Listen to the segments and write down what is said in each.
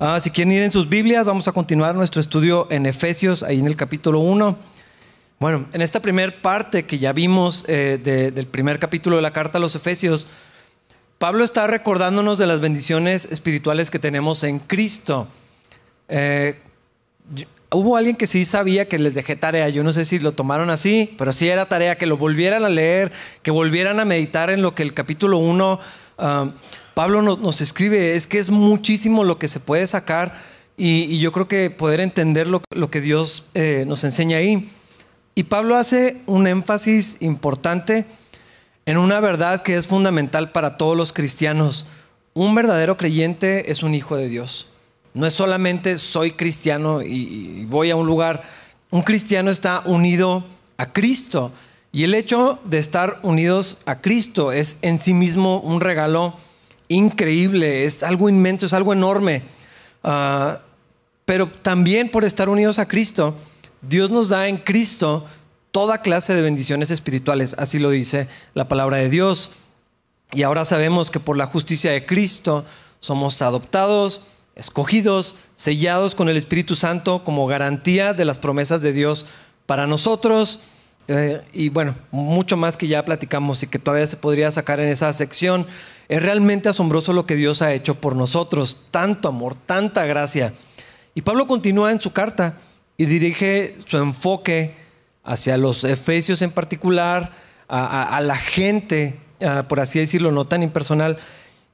Ah, si quieren ir en sus Biblias, vamos a continuar nuestro estudio en Efesios, ahí en el capítulo 1. Bueno, en esta primera parte que ya vimos eh, del primer capítulo de la carta a los Efesios, Pablo está recordándonos de las bendiciones espirituales que tenemos en Cristo. Eh, hubo alguien que sí sabía que les dejé tarea, yo no sé si lo tomaron así, pero sí era tarea que lo volvieran a leer, que volvieran a meditar en lo que el capítulo 1 Pablo nos, escribe, es que es muchísimo lo que se puede sacar y, yo creo que poder entender lo, que Dios eh, nos enseña ahí. Y Pablo hace un énfasis importante en una verdad que es fundamental para todos los cristianos. Un verdadero creyente es un hijo de Dios. No es solamente soy cristiano y voy a un lugar. Un cristiano está unido a Cristo. Y el hecho de estar unidos a Cristo es en sí mismo un regalo increíble, es algo inmenso, es algo enorme. Ah, pero también por estar unidos a Cristo, Dios nos da en Cristo toda clase de bendiciones espirituales, así lo dice la palabra de Dios. Y ahora sabemos que por la justicia de Cristo somos adoptados, escogidos, sellados con el Espíritu Santo como garantía de las promesas de Dios para nosotros. Eh, y bueno, mucho más que ya platicamos y que todavía se podría sacar en esa sección. Es realmente asombroso lo que Dios ha hecho por nosotros, tanto amor, tanta gracia. Y Pablo continúa en su carta y dirige su enfoque hacia los efesios en particular, a, la gente, por así decirlo, no tan impersonal,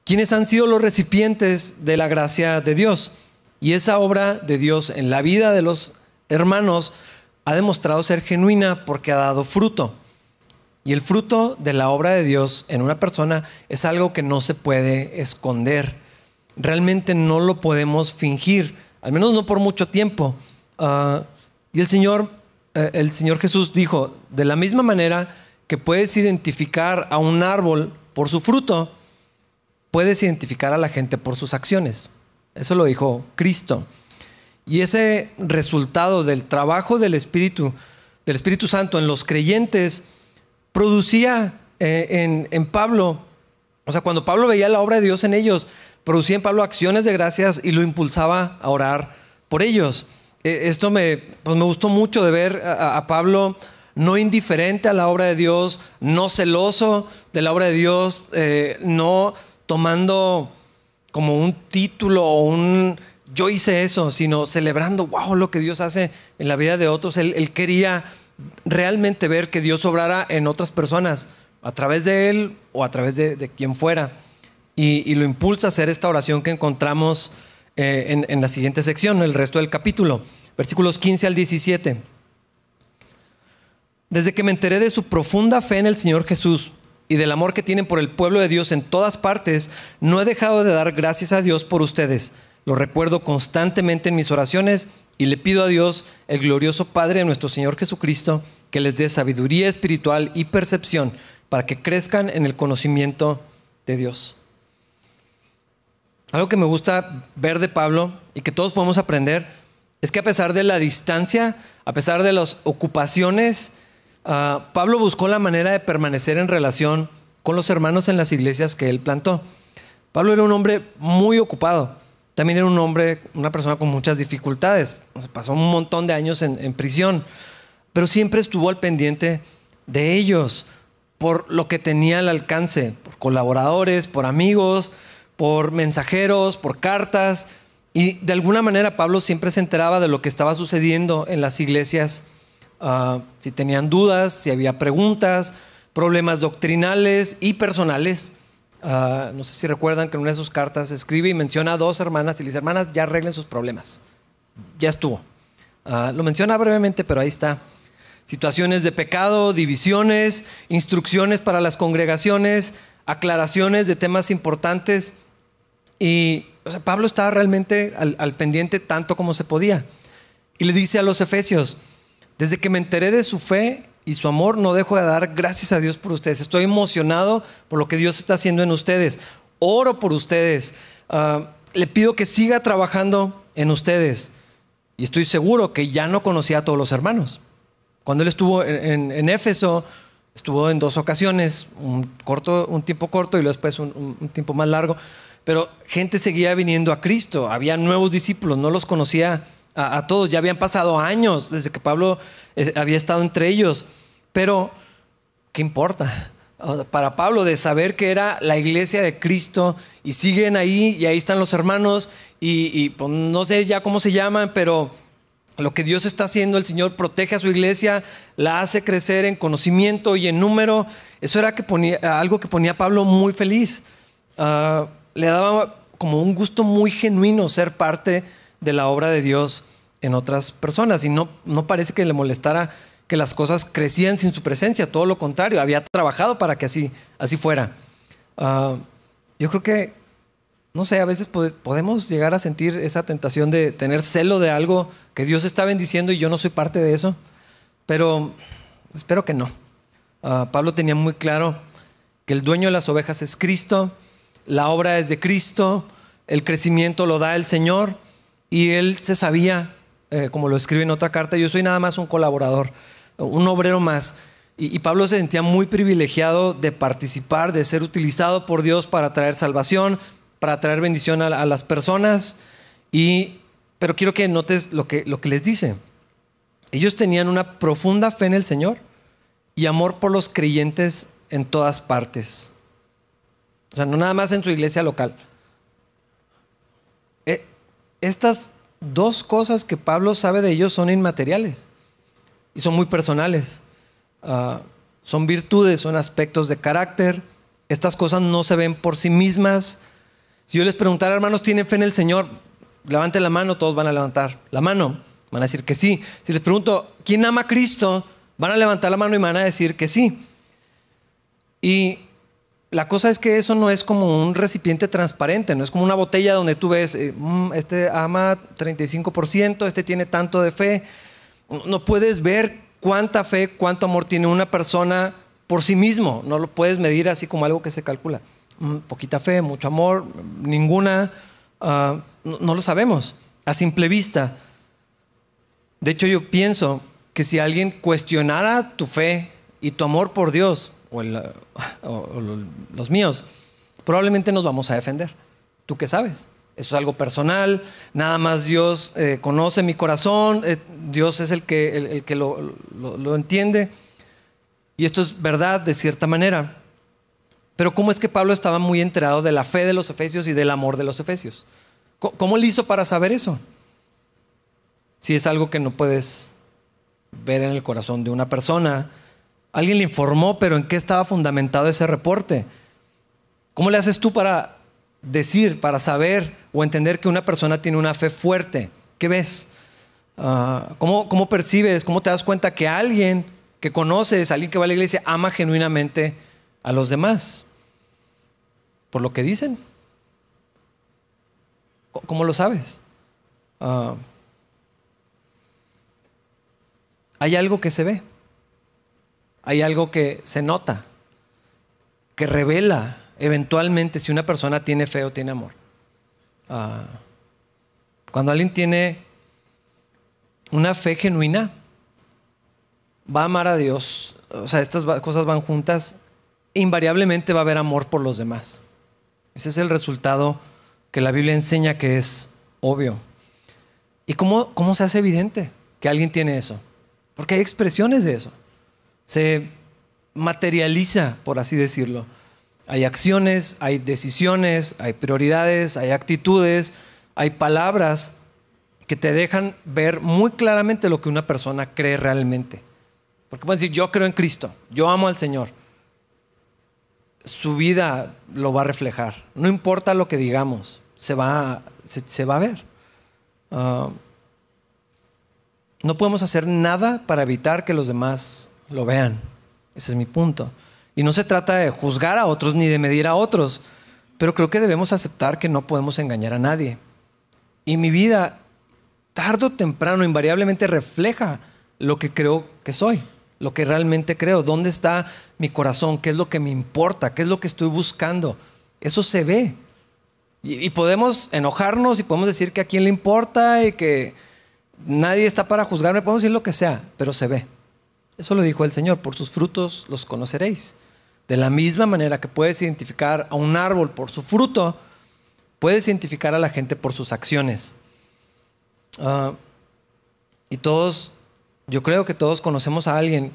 quienes han sido los recipientes de la gracia de Dios. Y esa obra de Dios en la vida de los hermanos ha demostrado ser genuina porque ha dado fruto. Y el fruto de la obra de Dios en una persona es algo que no se puede esconder. Realmente no lo podemos fingir, al menos no por mucho tiempo. Ah, y el Señor, eh, el Señor Jesús dijo, de la misma manera que puedes identificar a un árbol por su fruto, puedes identificar a la gente por sus acciones. Eso lo dijo Cristo. Y ese resultado del trabajo del Espíritu, del Espíritu Santo en los creyentes, producía eh, en, Pablo, o sea, cuando Pablo veía la obra de Dios en ellos, producía en Pablo acciones de gracias y lo impulsaba a orar por ellos. E, esto me, pues me gustó mucho de ver a, Pablo no indiferente a la obra de Dios, no celoso de la obra de Dios, eh, no tomando como un título o un yo hice eso, sino celebrando, wow, lo que Dios hace en la vida de otros. él quería realmente ver que Dios obrara en otras personas, a través de Él o a través de, quien fuera. Y, lo impulsa a hacer esta oración que encontramos eh, en, en la siguiente sección, el resto del capítulo, versículos 15 al 17. Desde que me enteré de su profunda fe en el Señor Jesús y del amor que tienen por el pueblo de Dios en todas partes, no he dejado de dar gracias a Dios por ustedes. Lo recuerdo constantemente en mis oraciones y le pido a Dios, el glorioso Padre de nuestro Señor Jesucristo, que les dé sabiduría espiritual y percepción para que crezcan en el conocimiento de Dios. Algo que me gusta ver de Pablo y que todos podemos aprender es que a pesar de la distancia, a pesar de las ocupaciones, ah, Pablo buscó la manera de permanecer en relación con los hermanos en las iglesias que él plantó. Pablo era un hombre muy ocupado. También era un hombre, una persona con muchas dificultades. pasó un montón de años en, prisión, pero siempre estuvo al pendiente de ellos por lo que tenía al alcance, por colaboradores, por amigos, por mensajeros, por cartas. Y de alguna manera Pablo siempre se enteraba de lo que estaba sucediendo en las iglesias, ah, si tenían dudas, si había preguntas, problemas doctrinales y personales. Ah, no sé si recuerdan que en una de sus cartas escribe y menciona a dos hermanas y dice, hermanas, ya arreglen sus problemas. Ya estuvo. Ah, lo menciona brevemente, pero ahí está. Situaciones de pecado, divisiones, instrucciones para las congregaciones, aclaraciones de temas importantes. Y Pablo estaba realmente al pendiente tanto como se podía. Y le dice a los efesios, desde que me enteré de su fe y su amor, no dejo de dar gracias a Dios por ustedes. Estoy emocionado por lo que Dios está haciendo en ustedes. Oro por ustedes. Ah, le pido que siga trabajando en ustedes. Y estoy seguro que ya no conocía a todos los hermanos. Cuando él estuvo en, Éfeso, estuvo en dos ocasiones, un, corto, un tiempo corto y después un, un tiempo más largo. pero gente seguía viniendo a Cristo, había nuevos discípulos, no los conocía a, todos, ya habían pasado años desde que Pablo eh, había estado entre ellos, pero ¿qué importa? Para Pablo de saber que era la iglesia de Cristo y siguen ahí y ahí están los hermanos y, pues, no sé ya cómo se llaman, pero lo que Dios está haciendo, el Señor protege a su iglesia, la hace crecer en conocimiento y en número. Eso era que ponía, algo que ponía a Pablo muy feliz. Ah, le daba como un gusto muy genuino ser parte de la obra de Dios en otras personas y no, no parece que le molestara que las cosas crecían sin su presencia, todo lo contrario, había trabajado para que así, así fuera. Ah, yo creo que, no sé, a veces podemos llegar a sentir esa tentación de tener celo de algo que Dios está bendiciendo y yo no soy parte de eso, pero espero que no. Ah, Pablo tenía muy claro que el dueño de las ovejas es Cristo, la obra es de Cristo, el crecimiento lo da el Señor y él se sabía, eh, como lo escribe en otra carta, yo soy nada más un colaborador, un obrero más. Y, Pablo se sentía muy privilegiado de participar, de ser utilizado por Dios para traer salvación, para traer bendición a, las personas. Y, pero quiero que notes lo que, lo que les dice. Ellos tenían una profunda fe en el Señor y amor por los creyentes en todas partes. O sea, no nada más en su iglesia local. Estas dos cosas que Pablo sabe de ellos son inmateriales y son muy personales. Ah, son virtudes, son aspectos de carácter. Estas cosas no se ven por sí mismas. Si yo les preguntara, hermanos, ¿tienen fe en el Señor? Levanten la mano, todos van a levantar la mano. Van a decir que sí. Si les pregunto, ¿quién ama a Cristo? Van a levantar la mano y van a decir que sí. Y la cosa es que eso no es como un recipiente transparente, no es como una botella donde tú ves, eh, mm, este ama 35%, este tiene tanto de fe. No puedes ver cuánta fe, cuánto amor tiene una persona por sí mismo. No lo puedes medir así como algo que se calcula. Mm, poquita fe, mucho amor, ninguna. Ah, no, lo sabemos a simple vista. De hecho, yo pienso que si alguien cuestionara tu fe y tu amor por Dios, o, o los míos, probablemente nos vamos a defender. ¿Tú qué sabes? Eso es algo personal, nada más Dios eh, conoce mi corazón, eh, Dios es el que, el, que lo, lo, entiende. Y esto es verdad de cierta manera. Pero ¿cómo es que Pablo estaba muy enterado de la fe de los efesios y del amor de los efesios? ¿Cómo le hizo para saber eso? Si es algo que no puedes ver en el corazón de una persona, alguien le informó, pero ¿en qué estaba fundamentado ese reporte? ¿Cómo le haces tú para decir, para saber o entender que una persona tiene una fe fuerte? ¿Qué ves? Ah, ¿cómo, percibes, cómo te das cuenta que alguien que conoces, alguien que va a la iglesia, ama genuinamente a los demás? Por lo que dicen. ¿Cómo lo sabes? Ah, hay algo que se ve, hay algo que se nota, que revela eventualmente si una persona tiene fe o tiene amor. Ah, cuando alguien tiene una fe genuina, va a amar a Dios. O sea, estas cosas van juntas. Invariablemente va a haber amor por los demás. Ese es el resultado que la Biblia enseña que es obvio. ¿Y cómo, cómo se hace evidente que alguien tiene eso? Porque hay expresiones de eso. Se materializa, por así decirlo. Hay acciones, hay decisiones, hay prioridades, hay actitudes, hay palabras que te dejan ver muy claramente lo que una persona cree realmente. Porque pueden decir, yo creo en Cristo, yo amo al Señor. Su vida lo va a reflejar. No importa lo que digamos, se va, se, va a ver. Ah, no podemos hacer nada para evitar que los demás lo vean. Ese es mi punto. Y no se trata de juzgar a otros ni de medir a otros, pero creo que debemos aceptar que no podemos engañar a nadie. Y mi vida, tarde o temprano, invariablemente refleja lo que creo que soy, lo que realmente creo, dónde está mi corazón, qué es lo que me importa, qué es lo que estoy buscando. Eso se ve. Y, podemos enojarnos y podemos decir que a quién le importa y que nadie está para juzgarme, podemos decir lo que sea, pero se ve. Eso lo dijo el Señor, por sus frutos los conoceréis. De la misma manera que puedes identificar a un árbol por su fruto, puedes identificar a la gente por sus acciones. Ah, y todos, yo creo que todos conocemos a alguien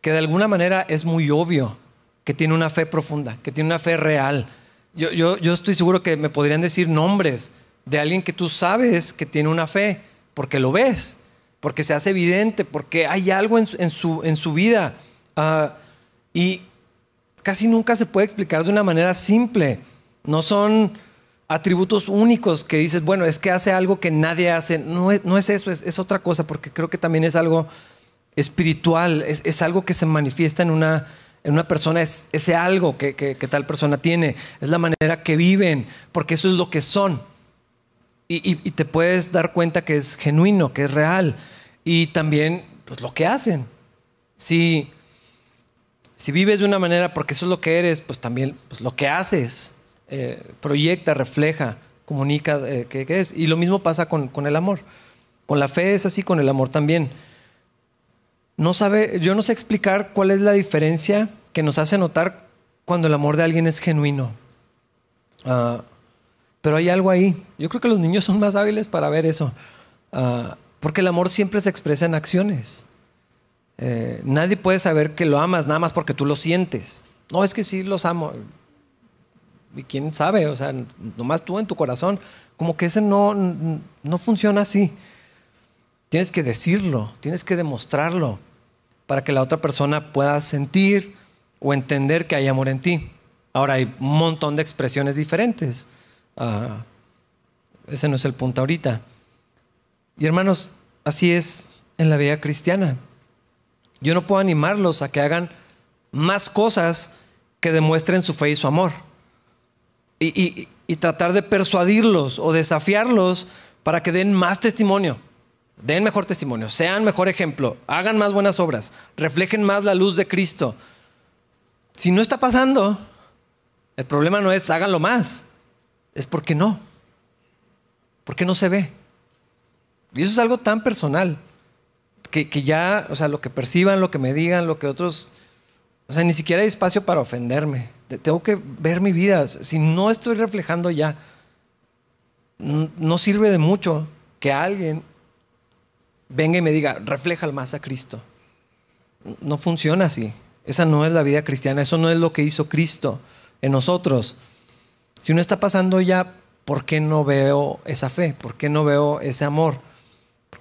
que de alguna manera es muy obvio que tiene una fe profunda, que tiene una fe real. Yo, yo, yo estoy seguro que me podrían decir nombres de alguien que tú sabes que tiene una fe, porque lo ves, porque se hace evidente, porque hay algo en, su, en su, vida. Ah, y casi nunca se puede explicar de una manera simple. No son atributos únicos que dices, bueno, es que hace algo que nadie hace. No es, no es eso, es, otra cosa, porque creo que también es algo espiritual, es, algo que se manifiesta en una, en una persona, es ese algo que, que, tal persona tiene, es la manera que viven, porque eso es lo que son. Y, y, te puedes dar cuenta que es genuino, que es real. Y también, pues lo que hacen. Si si vives de una manera porque eso es lo que eres, pues también pues lo que haces eh, proyecta, refleja, comunica eh, qué es. Y lo mismo pasa con, el amor. Con la fe es así, con el amor también. No sabe, yo no sé explicar cuál es la diferencia que nos hace notar cuando el amor de alguien es genuino. Ah, pero hay algo ahí. Yo creo que los niños son más hábiles para ver eso. Ah, porque el amor siempre se expresa en acciones. Eh, nadie puede saber que lo amas nada más porque tú lo sientes. No, es que sí los amo. ¿Y quién sabe? O sea, nomás tú en tu corazón. Como que ese no, no funciona así. Tienes que decirlo, tienes que demostrarlo para que la otra persona pueda sentir o entender que hay amor en ti. Ahora hay un montón de expresiones diferentes. Ah, ese no es el punto ahorita. Y hermanos, así es en la vida cristiana. Yo no puedo animarlos a que hagan más cosas que demuestren su fe y su amor. Y, tratar de persuadirlos o desafiarlos para que den más testimonio, den mejor testimonio, sean mejor ejemplo, hagan más buenas obras, reflejen más la luz de Cristo. Si no está pasando, el problema no es háganlo más, es porque no. Porque no se ve. Y eso es algo tan personal que, ya, o sea, lo que perciban, lo que me digan, lo que otros, o sea, ni siquiera hay espacio para ofenderme. Tengo que ver mi vida. Si no estoy reflejando ya, no sirve de mucho que alguien venga y me diga, refleja más a Cristo. No funciona así. Esa no es la vida cristiana, eso no es lo que hizo Cristo en nosotros. Si uno está pasando ya, ¿por qué no veo esa fe? ¿Por qué no veo ese amor?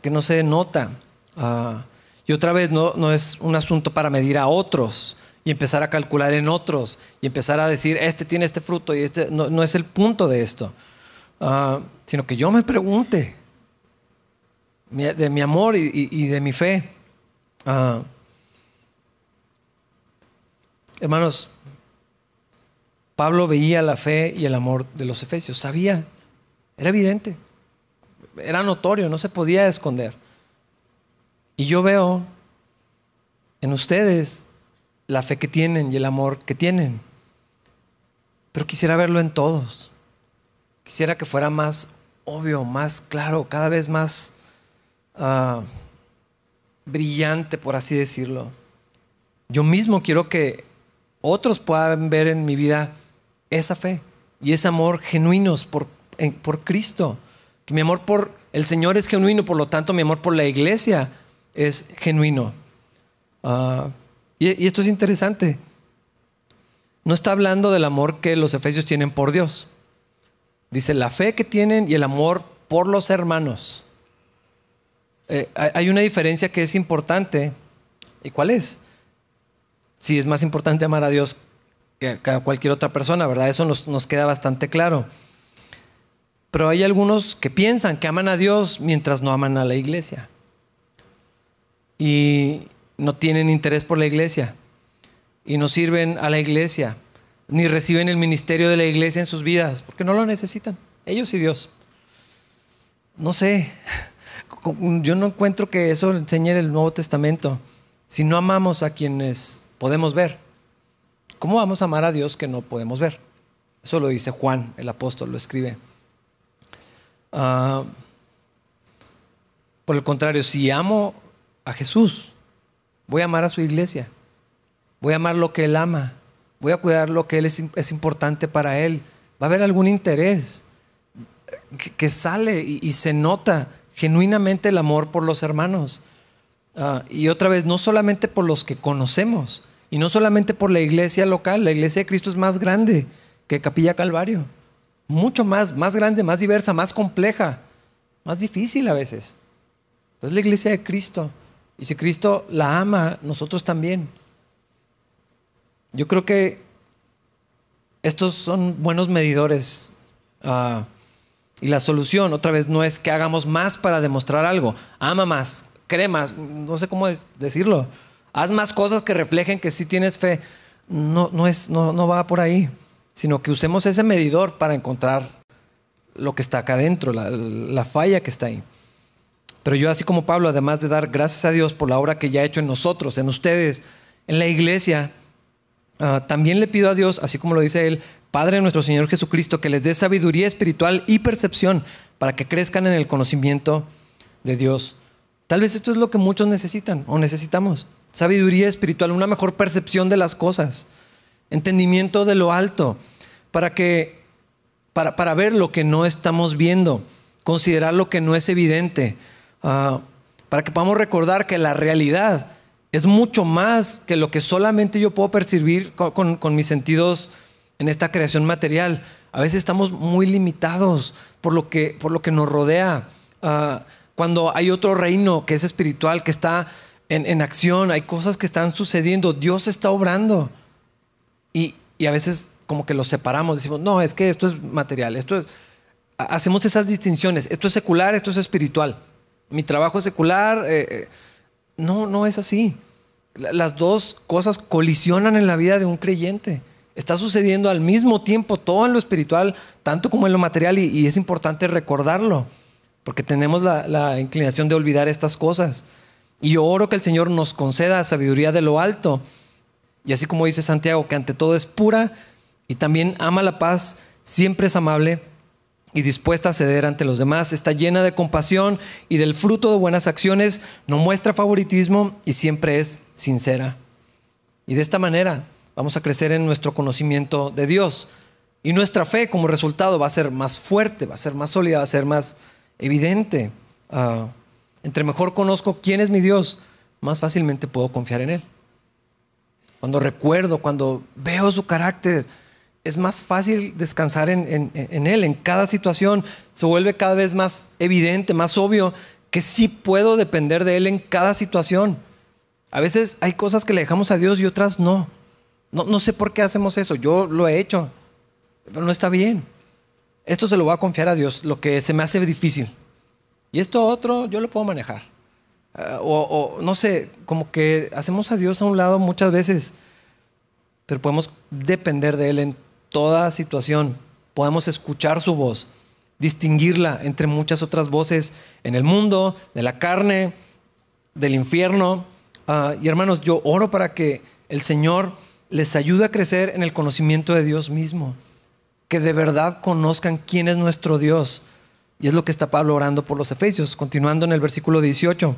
¿Por qué no se nota? Ah, y otra vez no, no es un asunto para medir a otros y empezar a calcular en otros y empezar a decir, este tiene este fruto y este no, no es el punto de esto, ah, sino que yo me pregunte de mi amor y, de mi fe. Ah, hermanos, Pablo veía la fe y el amor de los efesios, sabía, era evidente, era notorio, no se podía esconder. Y yo veo en ustedes la fe que tienen y el amor que tienen. Pero quisiera verlo en todos. Quisiera que fuera más obvio, más claro, cada vez más ah, brillante, por así decirlo. Yo mismo quiero que otros puedan ver en mi vida esa fe y ese amor genuinos por, por Cristo. Que mi amor por el Señor es genuino, por lo tanto mi amor por la iglesia es genuino. Ah, y, esto es interesante. No está hablando del amor que los efesios tienen por Dios. Dice la fe que tienen y el amor por los hermanos. Eh, hay una diferencia que es importante. ¿Y cuál es? Si es más importante amar a Dios que a cualquier otra persona, ¿verdad? Eso nos, nos queda bastante claro. Pero hay algunos que piensan que aman a Dios mientras no aman a la iglesia y no tienen interés por la iglesia y no sirven a la iglesia ni reciben el ministerio de la iglesia en sus vidas porque no lo necesitan, ellos y Dios. No sé, yo no encuentro que eso enseñe el Nuevo Testamento. Si no amamos a quienes podemos ver, ¿cómo vamos a amar a Dios que no podemos ver? Eso lo dice Juan, el apóstol, lo escribe. Ah, por el contrario, si amo a Jesús. Voy a amar a su iglesia. Voy a amar lo que Él ama. Voy a cuidar lo que él es, importante para Él. Va a haber algún interés que, sale y, se nota genuinamente el amor por los hermanos. Ah, y otra vez, no solamente por los que conocemos, y no solamente por la iglesia local, la iglesia de Cristo es más grande que Capilla Calvario. Mucho más, más grande, más diversa, más compleja, más difícil a veces. Es la iglesia de Cristo. Y si Cristo la ama, nosotros también. Yo creo que estos son buenos medidores. Ah, y la solución, otra vez, no es que hagamos más para demostrar algo. Ama más, cree más, no sé cómo decirlo. Haz más cosas que reflejen que sí tienes fe. No, no, es, no, no va por ahí, sino que usemos ese medidor para encontrar lo que está acá adentro, la, la falla que está ahí. Pero yo, así como Pablo, además de dar gracias a Dios por la obra que ya ha hecho en nosotros, en ustedes, en la iglesia, Ah, también le pido a Dios, así como lo dice él, Padre nuestro Señor Jesucristo, que les dé sabiduría espiritual y percepción para que crezcan en el conocimiento de Dios. Tal vez esto es lo que muchos necesitan o necesitamos. Sabiduría espiritual, una mejor percepción de las cosas, entendimiento de lo alto, para que para, para ver lo que no estamos viendo, considerar lo que no es evidente, ah, para que podamos recordar que la realidad es mucho más que lo que solamente yo puedo percibir con, mis sentidos en esta creación material. A veces estamos muy limitados por lo que, por lo que nos rodea. Ah, cuando hay otro reino que es espiritual, que está en, acción, hay cosas que están sucediendo, Dios está obrando. Y, a veces como que los separamos, decimos, no, es que esto es material, esto es... Hacemos esas distinciones, esto es secular, esto es espiritual. Mi trabajo es secular, eh, eh, no, no es así. Las dos cosas colisionan en la vida de un creyente. Está sucediendo al mismo tiempo todo en lo espiritual, tanto como en lo material, y, es importante recordarlo, porque tenemos la, inclinación de olvidar estas cosas. Y yo oro que el Señor nos conceda sabiduría de lo alto. Y así como dice Santiago, que ante todo es pura y también ama la paz, siempre es amable y dispuesta a ceder ante los demás, está llena de compasión y del fruto de buenas acciones, no muestra favoritismo y siempre es sincera. Y de esta manera vamos a crecer en nuestro conocimiento de Dios. Y nuestra fe como resultado va a ser más fuerte, va a ser más sólida, va a ser más evidente. Ah, entre mejor conozco quién es mi Dios, más fácilmente puedo confiar en Él. Cuando recuerdo, cuando veo su carácter, es más fácil descansar en, Él. En cada situación se vuelve cada vez más evidente, más obvio que sí puedo depender de Él en cada situación. A veces hay cosas que le dejamos a Dios y otras no. No, no sé por qué hacemos eso. Yo lo he hecho, pero no está bien. Esto se lo voy a confiar a Dios, lo que se me hace difícil. Y esto otro yo lo puedo manejar. O, o no sé, como que hacemos a Dios a un lado muchas veces, pero podemos depender de Él en toda situación. Podemos escuchar su voz, distinguirla entre muchas otras voces en el mundo, de la carne, del infierno. Ah, y hermanos, yo oro para que el Señor les ayude a crecer en el conocimiento de Dios mismo, que de verdad conozcan quién es nuestro Dios. Y es lo que está Pablo orando por los Efesios, continuando en el versículo 18.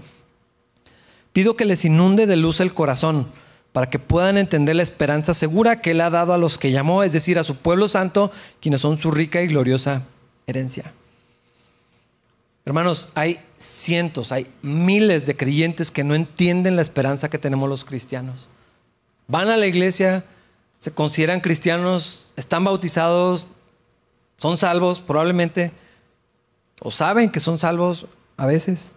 Pido que les inunde de luz el corazón para que puedan entender la esperanza segura que Él ha dado a los que llamó, es decir, a su pueblo santo, quienes son su rica y gloriosa herencia. Hermanos, hay cientos, hay miles de creyentes que no entienden la esperanza que tenemos los cristianos. Van a la iglesia, se consideran cristianos, están bautizados, son salvos probablemente, o saben que son salvos a veces.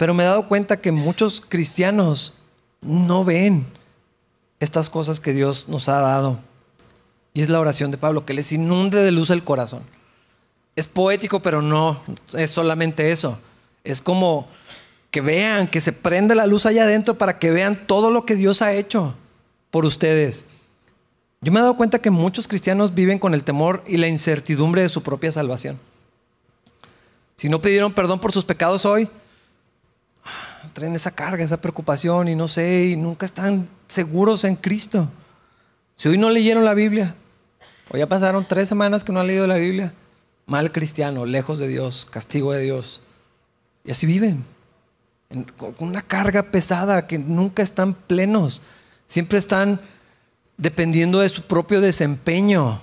Pero me he dado cuenta que muchos cristianos no ven estas cosas que Dios nos ha dado. Y es la oración de Pablo, que les inunde de luz el corazón. Es poético, pero no es solamente eso. Es como que vean, que se prenda la luz allá adentro para que vean todo lo que Dios ha hecho por ustedes. Yo me he dado cuenta que muchos cristianos viven con el temor y la incertidumbre de su propia salvación. Si no pidieron perdón por sus pecados hoy, traen esa carga, esa preocupación y no sé, y nunca están seguros en Cristo. Si hoy no leyeron la Biblia, o ya pasaron tres semanas que no han leído la Biblia, mal cristiano, lejos de Dios, castigo de Dios. Y así viven, con una carga pesada que nunca están plenos, siempre están dependiendo de su propio desempeño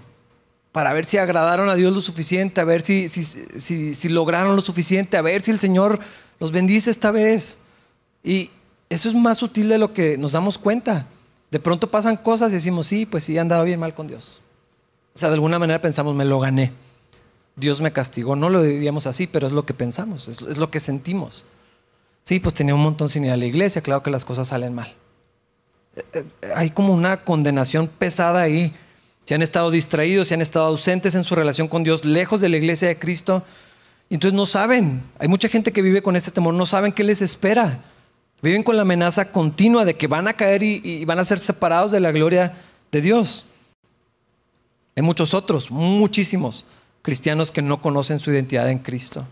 para ver si agradaron a Dios lo suficiente, a ver si, si, lograron lo suficiente, a ver si el Señor los bendice esta vez. Y eso es más sutil de lo que nos damos cuenta. De pronto pasan cosas y decimos, sí, pues sí, han dado bien mal con Dios. O sea, de alguna manera pensamos, me lo gané. Dios me castigó. No lo diríamos así, pero es lo que pensamos, es, es lo que sentimos. Sí, pues tenía un montón sin ir a la iglesia, claro que las cosas salen mal. Eh, eh, hay como una condenación pesada ahí se han estado distraídos, se han estado ausentes en su relación con Dios, lejos de la iglesia de Cristo. Entonces no saben. Hay mucha gente que vive con este temor, no saben qué les espera. Viven con la amenaza continua de que van a caer y, van a ser separados de la gloria de Dios. Hay muchos otros, muchísimos cristianos que no conocen su identidad en Cristo.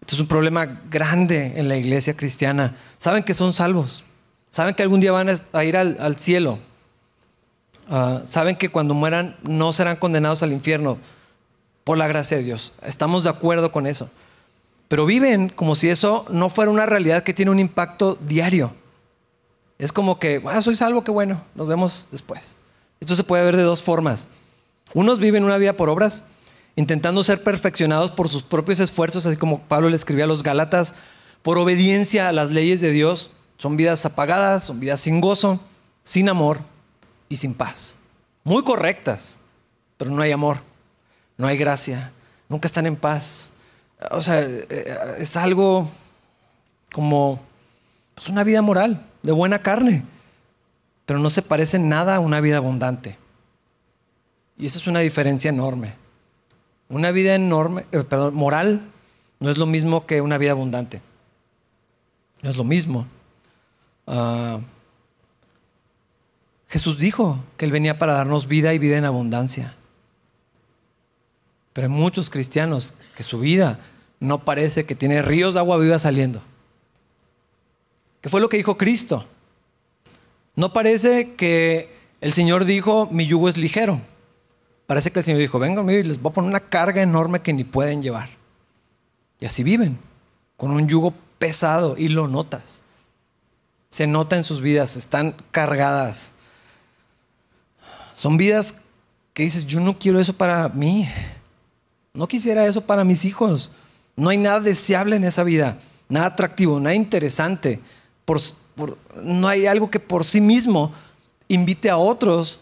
Esto es un problema grande en la iglesia cristiana. Saben que son salvos. Saben que algún día van a ir al cielo Ah, saben que cuando mueran no serán condenados al infierno por la gracia de Dios. Estamos de acuerdo con eso. Pero viven como si eso no fuera una realidad que tiene un impacto diario. Es como que, ah, soy salvo, qué bueno, nos vemos después. Esto se puede ver de dos formas. Unos viven una vida por obras, intentando ser perfeccionados por sus propios esfuerzos, así como Pablo le escribía a los Gálatas, por obediencia a las leyes de Dios. Son vidas apagadas, son vidas sin gozo, sin amor, y sin paz. Muy correctas, pero no hay amor, no hay gracia, nunca están en paz. O sea, eh, es algo como pues una vida moral, de buena carne, pero no se parece nada a una vida abundante. Y esa es una diferencia enorme. Una vida enorme, eh, perdón, moral no es lo mismo que una vida abundante. No es lo mismo. Uh, Jesús dijo que Él venía para darnos vida y vida en abundancia. Pero hay muchos cristianos que su vida no parece que tiene ríos de agua viva saliendo. ¿Qué fue lo que dijo Cristo? No parece que el Señor dijo, mi yugo es ligero. Parece que el Señor dijo, vengan y les voy a poner una carga enorme que ni pueden llevar. Y así viven, con un yugo pesado y lo notas. Se nota en sus vidas, están cargadas son vidas que dices, yo no quiero eso para mí. No quisiera eso para mis hijos. No hay nada deseable en esa vida, nada atractivo, nada interesante. no hay algo que por sí mismo invite a otros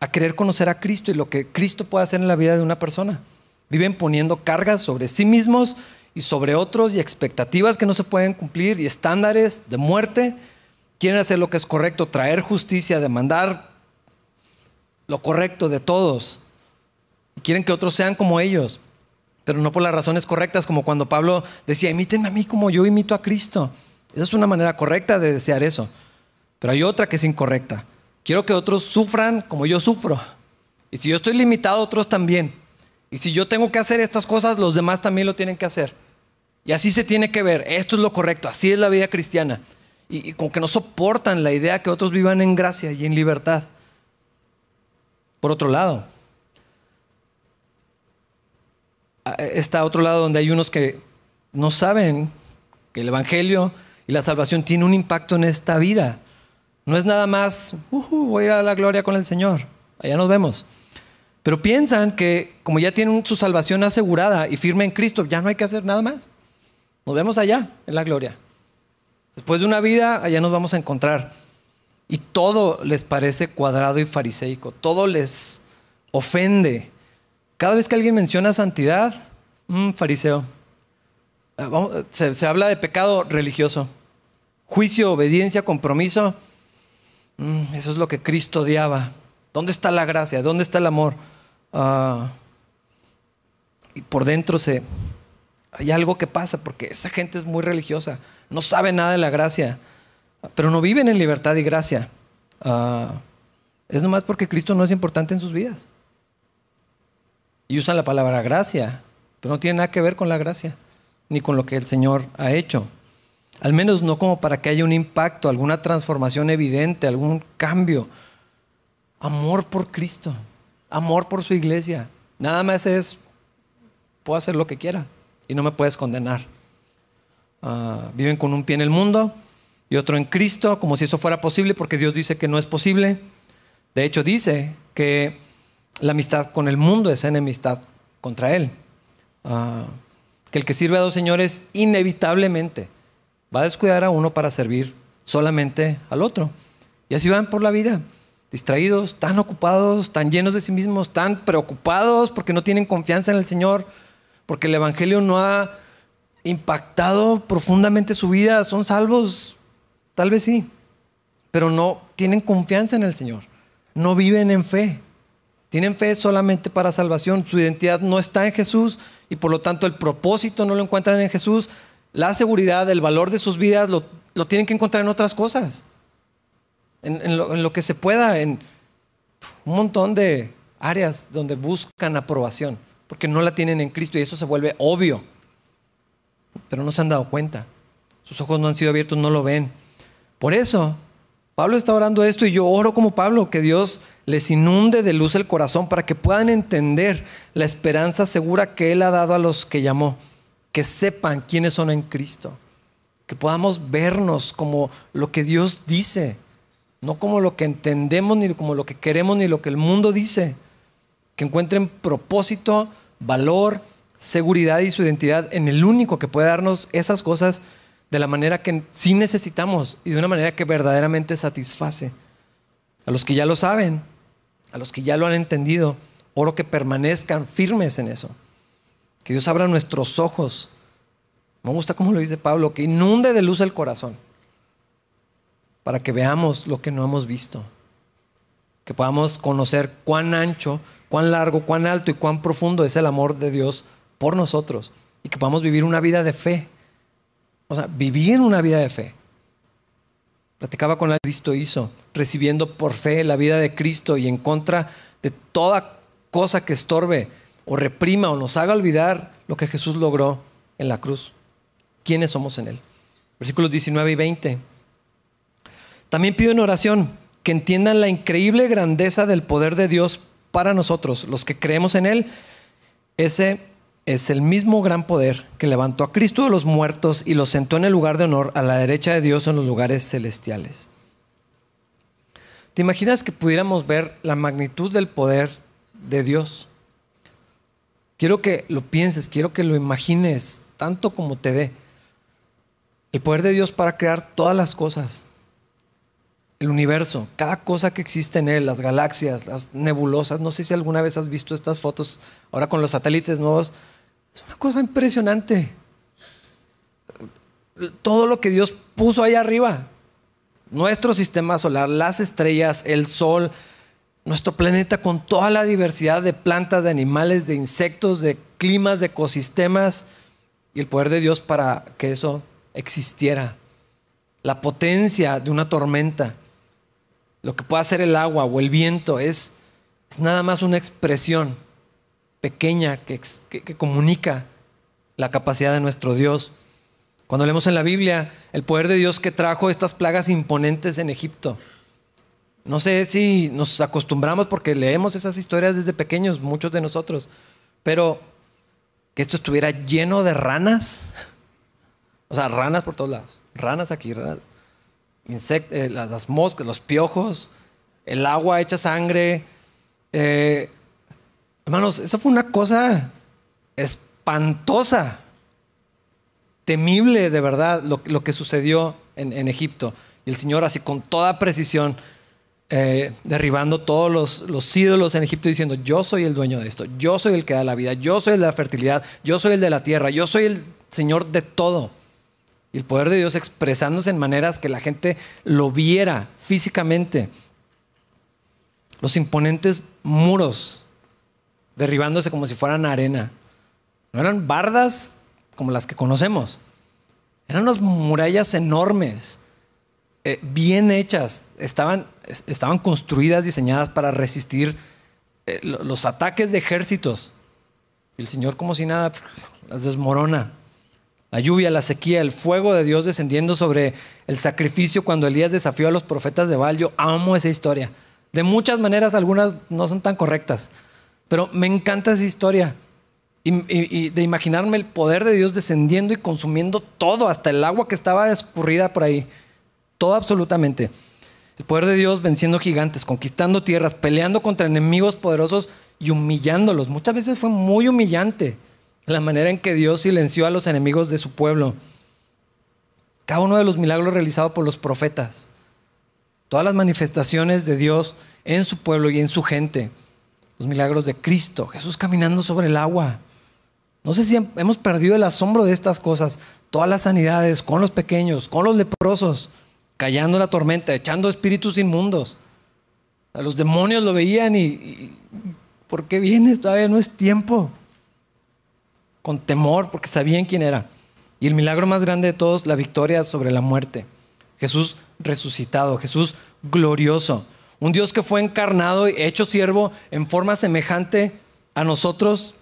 a querer conocer a Cristo y lo que Cristo puede hacer en la vida de una persona. Viven poniendo cargas sobre sí mismos y sobre otros y expectativas que no se pueden cumplir y estándares de muerte. Quieren hacer lo que es correcto, traer justicia, demandar lo correcto de todos. Quieren que otros sean como ellos, pero no por las razones correctas, como cuando Pablo decía, imítenme a mí como yo imito a Cristo. Esa es una manera correcta de desear eso. Pero hay otra que es incorrecta. Quiero que otros sufran como yo sufro. Y si yo estoy limitado, otros también. Y si yo tengo que hacer estas cosas, los demás también lo tienen que hacer. Y así se tiene que ver. Esto es lo correcto. Así es la vida cristiana. Y, y como que no soportan la idea que otros vivan en gracia y en libertad. Por otro lado, está otro lado donde hay unos que no saben que el Evangelio y la salvación tienen un impacto en esta vida. No es nada más, voy a ir a la gloria con el Señor, allá nos vemos. Pero piensan que como ya tienen su salvación asegurada y firme en Cristo, ya no hay que hacer nada más. Nos vemos allá, en la gloria. Después de una vida, allá nos vamos a encontrar. Y todo les parece cuadrado y fariseico, todo les ofende. Cada vez que alguien menciona santidad, un fariseo. Eh, se, habla de pecado religioso. Juicio, obediencia, compromiso. Mm, eso es lo que Cristo odiaba. ¿Dónde está la gracia? ¿Dónde está el amor? Ah, y por dentro se, hay algo que pasa porque esa gente es muy religiosa. No sabe nada de la gracia pero no viven en libertad y gracia. Ah, es nomás porque Cristo no es importante en sus vidas. Y usan la palabra gracia, pero no tiene nada que ver con la gracia, ni con lo que el Señor ha hecho. Al menos no como para que haya un impacto, alguna transformación evidente, algún cambio. Amor por Cristo, amor por su iglesia. Nada más es, puedo hacer lo que quiera y no me puedes condenar. Ah, viven con un pie en el mundo y otro en Cristo, como si eso fuera posible, porque Dios dice que no es posible. De hecho, dice que la amistad con el mundo es enemistad contra Él. Ah, que el que sirve a dos señores inevitablemente va a descuidar a uno para servir solamente al otro. Y así van por la vida, distraídos, tan ocupados, tan llenos de sí mismos, tan preocupados porque no tienen confianza en el Señor, porque el Evangelio no ha impactado profundamente su vida. Son salvos, tal vez sí, pero no tienen confianza en el Señor. No viven en fe. Tienen fe solamente para salvación. Su identidad no está en Jesús y por lo tanto el propósito no lo encuentran en Jesús. La seguridad, el valor de sus vidas lo, tienen que encontrar en otras cosas. En, lo, en lo que se pueda, en un montón de áreas donde buscan aprobación, porque no la tienen en Cristo y eso se vuelve obvio. Pero no se han dado cuenta. Sus ojos no han sido abiertos, no lo ven. Por eso, Pablo está orando esto y yo oro como Pablo, que Dios les inunde de luz el corazón para que puedan entender la esperanza segura que Él ha dado a los que llamó, que sepan quiénes son en Cristo, que podamos vernos como lo que Dios dice, no como lo que entendemos, ni como lo que queremos, ni lo que el mundo dice, que encuentren propósito, valor, seguridad y su identidad en el único que puede darnos esas cosas de la manera que sí necesitamos y de una manera que verdaderamente satisface. A los que ya lo saben, a los que ya lo han entendido, oro que permanezcan firmes en eso. Que Dios abra nuestros ojos. Me gusta como lo dice Pablo, que inunde de luz el corazón para que veamos lo que no hemos visto. Que podamos conocer cuán ancho, cuán largo, cuán alto y cuán profundo es el amor de Dios por nosotros. Y que podamos vivir una vida de fe. O sea, vivir una vida de fe. Platicaba con la Cristo hizo, recibiendo por fe la vida de Cristo y en contra de toda cosa que estorbe o reprima o nos haga olvidar lo que Jesús logró en la cruz. ¿Quiénes somos en Él? Versículos 19 y 20. También pido en oración que entiendan la increíble grandeza del poder de Dios para nosotros, los que creemos en Él. Ese es el mismo gran poder que levantó a Cristo de los muertos y lo sentó en el lugar de honor a la derecha de Dios en los lugares celestiales. ¿Te imaginas que pudiéramos ver la magnitud del poder de Dios? Quiero que lo pienses, quiero que lo imagines tanto como te dé. El poder de Dios para crear todas las cosas. El universo, cada cosa que existe en él, las galaxias, las nebulosas. No sé si alguna vez has visto estas fotos ahora con los satélites nuevos es una cosa impresionante. Todo lo que Dios puso ahí arriba. Nuestro sistema solar, las estrellas, el sol, nuestro planeta con toda la diversidad de plantas, de animales, de insectos, de climas, de ecosistemas y el poder de Dios para que eso existiera. La potencia de una tormenta, lo que puede hacer el agua o el viento es, es nada más una expresión pequeña que, comunica la capacidad de nuestro Dios. Cuando leemos en la Biblia el poder de Dios que trajo estas plagas imponentes en Egipto. No sé si nos acostumbramos porque leemos esas historias desde pequeños, muchos de nosotros, pero que esto estuviera lleno de ranas, o sea, ranas por todos lados, ranas aquí, ranas, eh, las, moscas, los piojos, el agua hecha sangre, eh, Hermanos, eso fue una cosa espantosa, temible de verdad lo, que sucedió en, Egipto. Y el Señor así con toda precisión, eh, derribando todos los, los, ídolos en Egipto diciendo, yo soy el dueño de esto, yo soy el que da la vida, yo soy el de la fertilidad, yo soy el de la tierra, yo soy el Señor de todo. Y el poder de Dios expresándose en maneras que la gente lo viera físicamente. Los imponentes muros derribándose como si fueran arena. No eran bardas como las que conocemos. Eran unas murallas enormes, eh, bien hechas. Estaban, estaban construidas, diseñadas para resistir eh, los ataques de ejércitos. El Señor como si nada las desmorona. La lluvia, la sequía, el fuego de Dios descendiendo sobre el sacrificio cuando Elías desafió a los profetas de Baal. Yo amo esa historia. De muchas maneras, algunas no son tan correctas. Pero me encanta esa historia. Y, de imaginarme el poder de Dios descendiendo y consumiendo todo, hasta el agua que estaba escurrida por ahí. Todo absolutamente. El poder de Dios venciendo gigantes, conquistando tierras, peleando contra enemigos poderosos y humillándolos. Muchas veces fue muy humillante la manera en que Dios silenció a los enemigos de su pueblo. Cada uno de los milagros realizados por los profetas, todas las manifestaciones de Dios en su pueblo y en su gente, los milagros de Cristo, Jesús caminando sobre el agua. No sé si hemos perdido el asombro de estas cosas, todas las sanidades con los pequeños, con los leprosos, callando la tormenta, echando espíritus inmundos. A los demonios lo veían y, y ¿por qué vienes? Todavía no es tiempo con temor porque sabían quién era. Y el milagro más grande de todos, la victoria sobre la muerte. Jesús resucitado, Jesús glorioso. Un Dios que fue encarnado y hecho siervo en forma semejante a nosotros,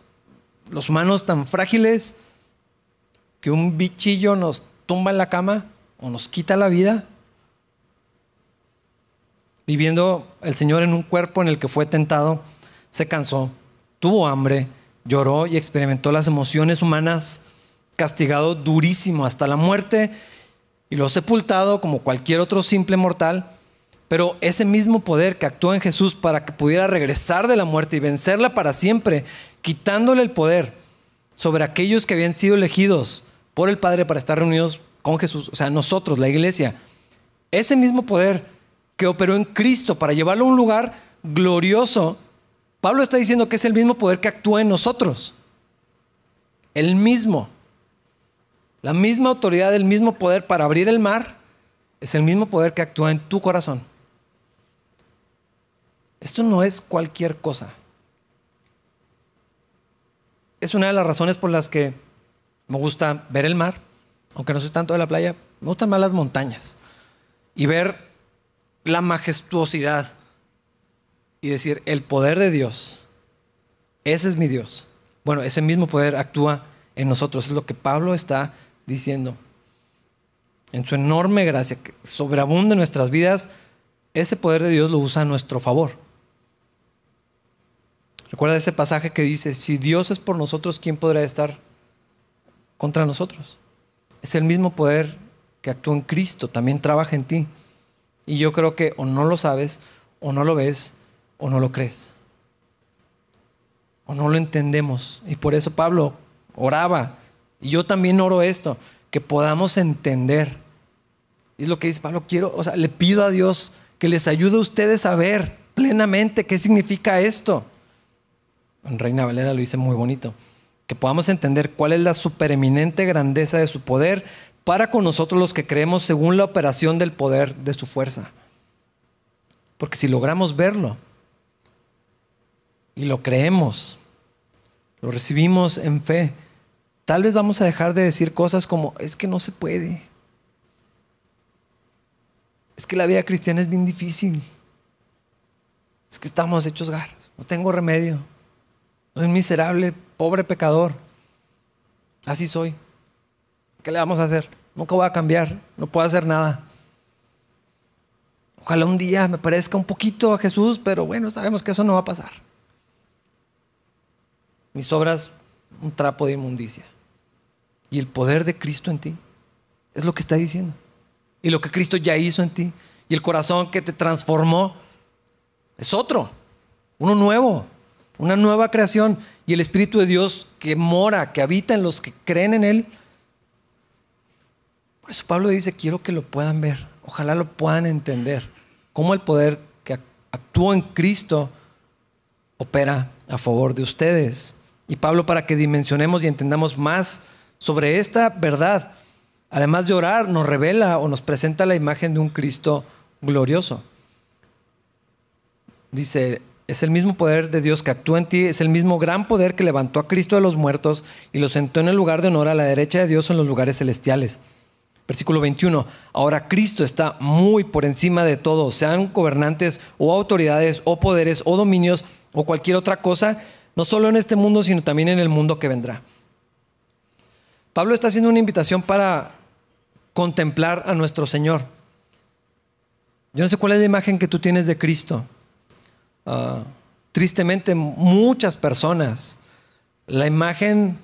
los humanos tan frágiles, que un bichillo nos tumba en la cama o nos quita la vida. Viviendo el Señor en un cuerpo en el que fue tentado, se cansó, tuvo hambre, lloró y experimentó las emociones humanas, castigado durísimo hasta la muerte y lo sepultado como cualquier otro simple mortal. Pero ese mismo poder que actuó en Jesús para que pudiera regresar de la muerte y vencerla para siempre, quitándole el poder sobre aquellos que habían sido elegidos por el Padre para estar reunidos con Jesús, o sea, nosotros, la iglesia, ese mismo poder que operó en Cristo para llevarlo a un lugar glorioso Pablo está diciendo que es el mismo poder que actúa en nosotros. El mismo. La misma autoridad, el mismo poder para abrir el mar, es el mismo poder que actúa en tu corazón. Esto no es cualquier cosa. Es una de las razones por las que me gusta ver el mar, aunque no soy tanto de la playa, me gustan más las montañas y ver la majestuosidad y decir, el poder de Dios, ese es mi Dios. Bueno, ese mismo poder actúa en nosotros, es lo que Pablo está diciendo. En su enorme gracia que sobreabunda en nuestras vidas, ese poder de Dios lo usa a nuestro favor. Recuerda ese pasaje que dice, si Dios es por nosotros, ¿quién podrá estar contra nosotros? Es el mismo poder que actúa en Cristo, también trabaja en ti. Y yo creo que o no lo sabes o no lo ves, o no lo crees. O no lo entendemos. Y por eso Pablo oraba. Y yo también oro esto, que podamos entender. Y es lo que dice Pablo, quiero, o sea, le pido a Dios que les ayude a ustedes a ver plenamente qué significa esto. Reina Valera lo dice muy bonito. Que podamos entender cuál es la supereminente grandeza de su poder para con nosotros los que creemos según la operación del poder de su fuerza. Porque si logramos verlo, y lo creemos, lo recibimos en fe, tal vez vamos a dejar de decir cosas como, es que no se puede. Es que la vida cristiana es bien difícil. Es que estamos hechos garras. No tengo remedio. Soy miserable, pobre pecador. Así soy. ¿Qué le vamos a hacer? Nunca voy a cambiar. No puedo hacer nada. Ojalá un día me parezca un poquito a Jesús, pero bueno, sabemos que eso no va a pasar mis obras un trapo de inmundicia. Y el poder de Cristo en ti es lo que está diciendo. Y lo que Cristo ya hizo en ti. Y el corazón que te transformó es otro, uno nuevo, una nueva creación. Y el Espíritu de Dios que mora, que habita en los que creen en Él. Por eso Pablo dice, quiero que lo puedan ver, ojalá lo puedan entender, cómo el poder que actúa en Cristo opera a favor de ustedes. Y Pablo, para que dimensionemos y entendamos más sobre esta verdad, además de orar, nos revela o nos presenta la imagen de un Cristo glorioso. Dice, es el mismo poder de Dios que actúa en ti, es el mismo gran poder que levantó a Cristo de los muertos y lo sentó en el lugar de honor a la derecha de Dios en los lugares celestiales. Versículo 21. Ahora Cristo está muy por encima de todo, sean gobernantes o autoridades o poderes o dominios o cualquier otra cosa, no solo en este mundo, sino también en el mundo que vendrá. Pablo está haciendo una invitación para contemplar a nuestro Señor. Yo no sé cuál es la imagen que tú tienes de Cristo. Ah, tristemente, muchas personas, la imagen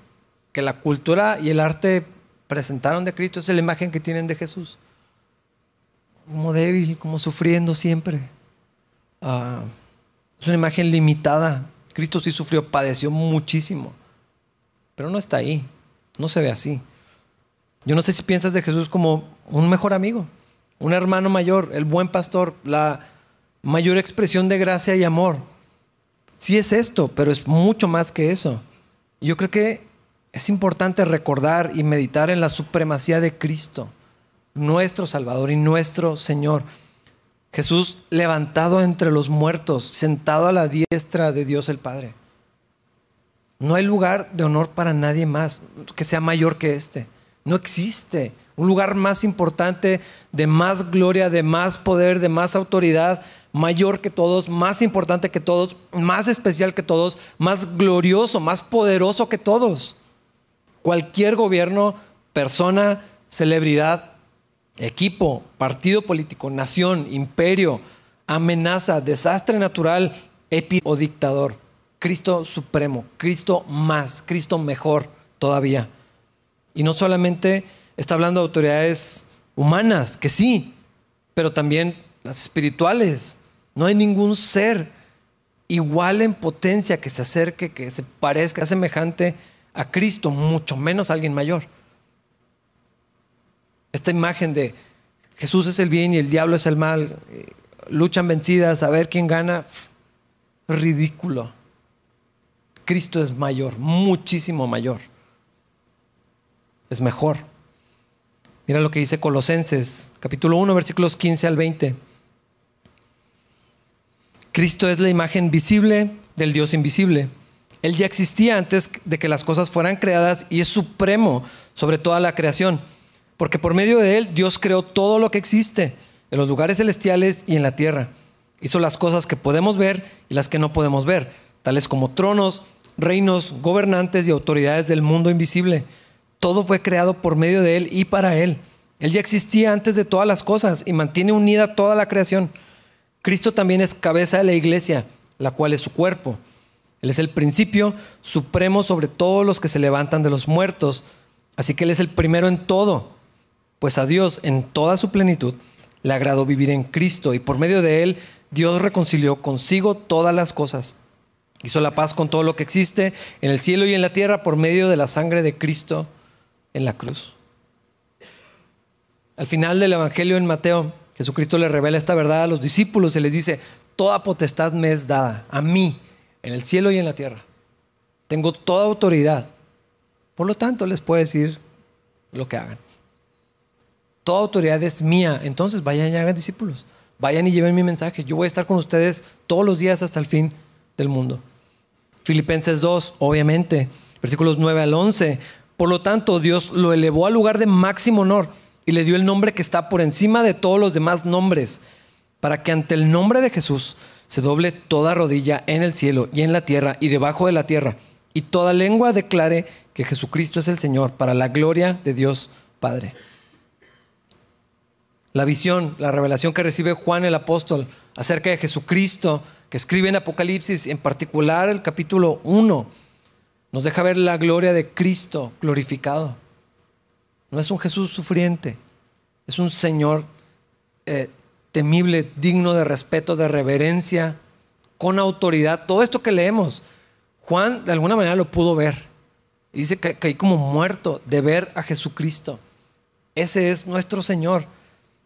que la cultura y el arte presentaron de Cristo es la imagen que tienen de Jesús. Como débil, como sufriendo siempre. Ah, es una imagen limitada, Cristo sí sufrió, padeció muchísimo, pero no está ahí, no se ve así. Yo no sé si piensas de Jesús como un mejor amigo, un hermano mayor, el buen pastor, la mayor expresión de gracia y amor. Sí es esto, pero es mucho más que eso. Yo creo que es importante recordar y meditar en la supremacía de Cristo, nuestro Salvador y nuestro Señor. Jesús levantado entre los muertos, sentado a la diestra de Dios el Padre. No hay lugar de honor para nadie más que sea mayor que este. No existe un lugar más importante, de más gloria, de más poder, de más autoridad, mayor que todos, más importante que todos, más especial que todos, más glorioso, más poderoso que todos. Cualquier gobierno, persona, celebridad, equipo, partido político, nación, imperio, amenaza, desastre natural, o dictador. Cristo supremo, Cristo más, Cristo mejor todavía. Y no solamente está hablando de autoridades humanas, que sí, pero también las espirituales. No hay ningún ser igual en potencia que se acerque, que se parezca, semejante a Cristo, mucho menos a alguien mayor. Esta imagen de Jesús es el bien y el diablo es el mal, eh, luchan vencidas a ver quién gana, ridículo. Cristo es mayor, muchísimo mayor. Es mejor. Mira lo que dice Colosenses, capítulo 1, versículos 15 al 20. Cristo es la imagen visible del Dios invisible. Él ya existía antes de que las cosas fueran creadas y es supremo sobre toda la creación. Porque por medio de Él Dios creó todo lo que existe, en los lugares celestiales y en la tierra. Hizo las cosas que podemos ver y las que no podemos ver, tales como tronos, reinos, gobernantes y autoridades del mundo invisible. Todo fue creado por medio de Él y para Él. Él ya existía antes de todas las cosas y mantiene unida toda la creación. Cristo también es cabeza de la iglesia, la cual es su cuerpo. Él es el principio supremo sobre todos los que se levantan de los muertos. Así que Él es el primero en todo, pues a Dios en toda su plenitud le agradó vivir en Cristo y por medio de Él Dios reconcilió consigo todas las cosas. Hizo la paz con todo lo que existe en el cielo y en la tierra por medio de la sangre de Cristo en la cruz. Al final del Evangelio en Mateo, Jesucristo le revela esta verdad a los discípulos y les dice, toda potestad me es dada a mí, en el cielo y en la tierra. Tengo toda autoridad. Por lo tanto, les puedo decir lo que hagan. Toda autoridad es mía. Entonces, vayan y hagan discípulos. Vayan y lleven mi mensaje. Yo voy a estar con ustedes todos los días hasta el fin del mundo. Filipenses 2, obviamente, versículos 9 al 11. Por lo tanto, Dios lo elevó al lugar de máximo honor y le dio el nombre que está por encima de todos los demás nombres, para que ante el nombre de Jesús se doble toda rodilla en el cielo y en la tierra y debajo de la tierra, y toda lengua declare que Jesucristo es el Señor, para la gloria de Dios Padre. La visión, la revelación que recibe Juan el apóstol acerca de Jesucristo, que escribe en Apocalipsis, en particular el capítulo 1, nos deja ver la gloria de Cristo glorificado. No es un Jesús sufriente, es un Señor eh, temible, digno de respeto, de reverencia, con autoridad. Todo esto que leemos, Juan de alguna manera lo pudo ver. dice que caí como muerto de ver a Jesucristo. Ese es nuestro Señor.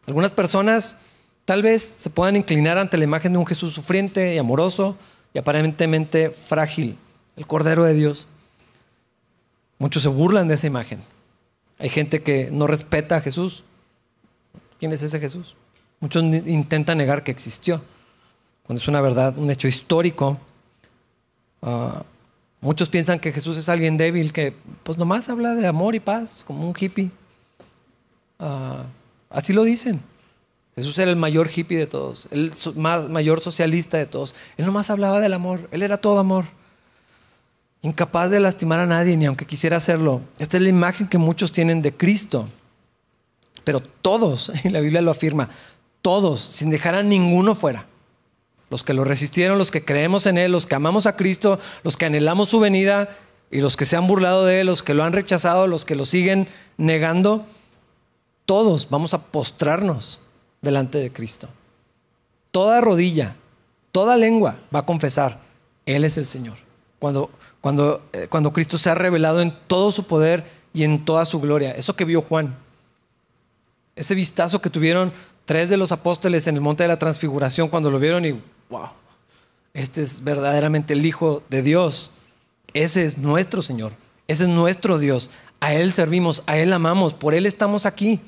Algunas personas tal vez se puedan inclinar ante la imagen de un Jesús sufriente y amoroso y aparentemente frágil, el Cordero de Dios. Muchos se burlan de esa imagen. Hay gente que no respeta a Jesús. ¿Quién es ese Jesús? Muchos intentan negar que existió, cuando es una verdad, un hecho histórico. Ah, muchos piensan que Jesús es alguien débil, que pues nomás habla de amor y paz, como un hippie. Ah, así lo dicen. Jesús era el mayor hippie de todos, el mayor socialista de todos. Él nomás hablaba del amor, él era todo amor incapaz de lastimar a nadie, ni aunque quisiera hacerlo. Esta es la imagen que muchos tienen de Cristo. Pero todos, y la Biblia lo afirma, todos, sin dejar a ninguno fuera. Los que lo resistieron, los que creemos en Él, los que amamos a Cristo, los que anhelamos su venida y los que se han burlado de Él, los que lo han rechazado, los que lo siguen negando, todos vamos a postrarnos delante de Cristo. Toda rodilla, toda lengua va a confesar Él es el Señor. Cuando, cuando, eh, cuando Cristo se ha revelado en todo su poder y en toda su gloria. Eso que vio Juan. Ese vistazo que tuvieron tres de los apóstoles en el monte de la transfiguración cuando lo vieron y, wow, este es verdaderamente el Hijo de Dios. Ese es nuestro Señor. Ese es nuestro Dios. A Él servimos, a Él amamos, por Él estamos aquí.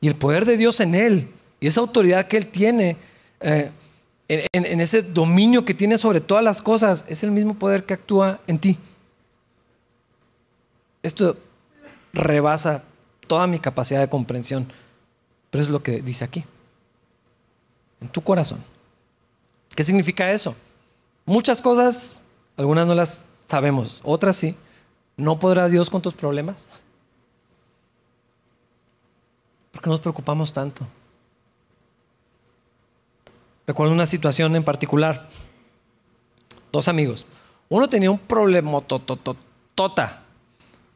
Y el poder de Dios en Él y esa autoridad que Él tiene, eh, en, ese dominio que tiene sobre todas las cosas, es el mismo poder que actúa en ti. Esto rebasa toda mi capacidad de comprensión, pero es lo que dice aquí, en tu corazón. ¿Qué significa eso? Muchas cosas, algunas no las sabemos, otras sí. ¿No podrá Dios con tus problemas? ¿Por qué nos preocupamos tanto? Recuerdo una situación en particular. Dos amigos. Uno tenía un problema tota.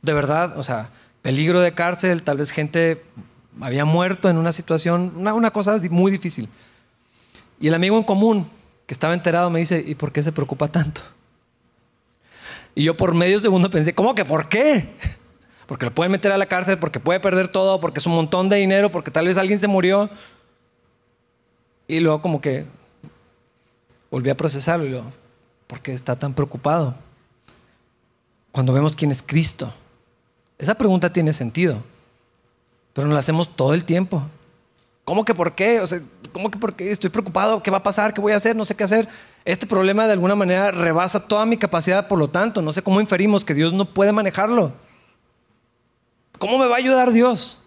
De verdad, o sea, peligro de cárcel, tal vez gente había muerto en una situación, una, una cosa muy difícil. Y el amigo en común, que estaba enterado, me dice, ¿y por qué se preocupa tanto? Y yo por medio segundo pensé, ¿cómo que por qué? Porque lo pueden meter a la cárcel, porque puede perder todo, porque es un montón de dinero, porque tal vez alguien se murió. Y luego como que volví a procesarlo y luego, ¿por qué está tan preocupado? Cuando vemos quién es Cristo. Esa pregunta tiene sentido, pero nos la hacemos todo el tiempo. ¿Cómo que por qué? O sea, ¿cómo que por qué? Estoy preocupado, ¿qué va a pasar? ¿Qué voy a hacer? No sé qué hacer. Este problema de alguna manera rebasa toda mi capacidad, por lo tanto, no sé cómo inferimos que Dios no puede manejarlo. ¿Cómo me va a ayudar Dios?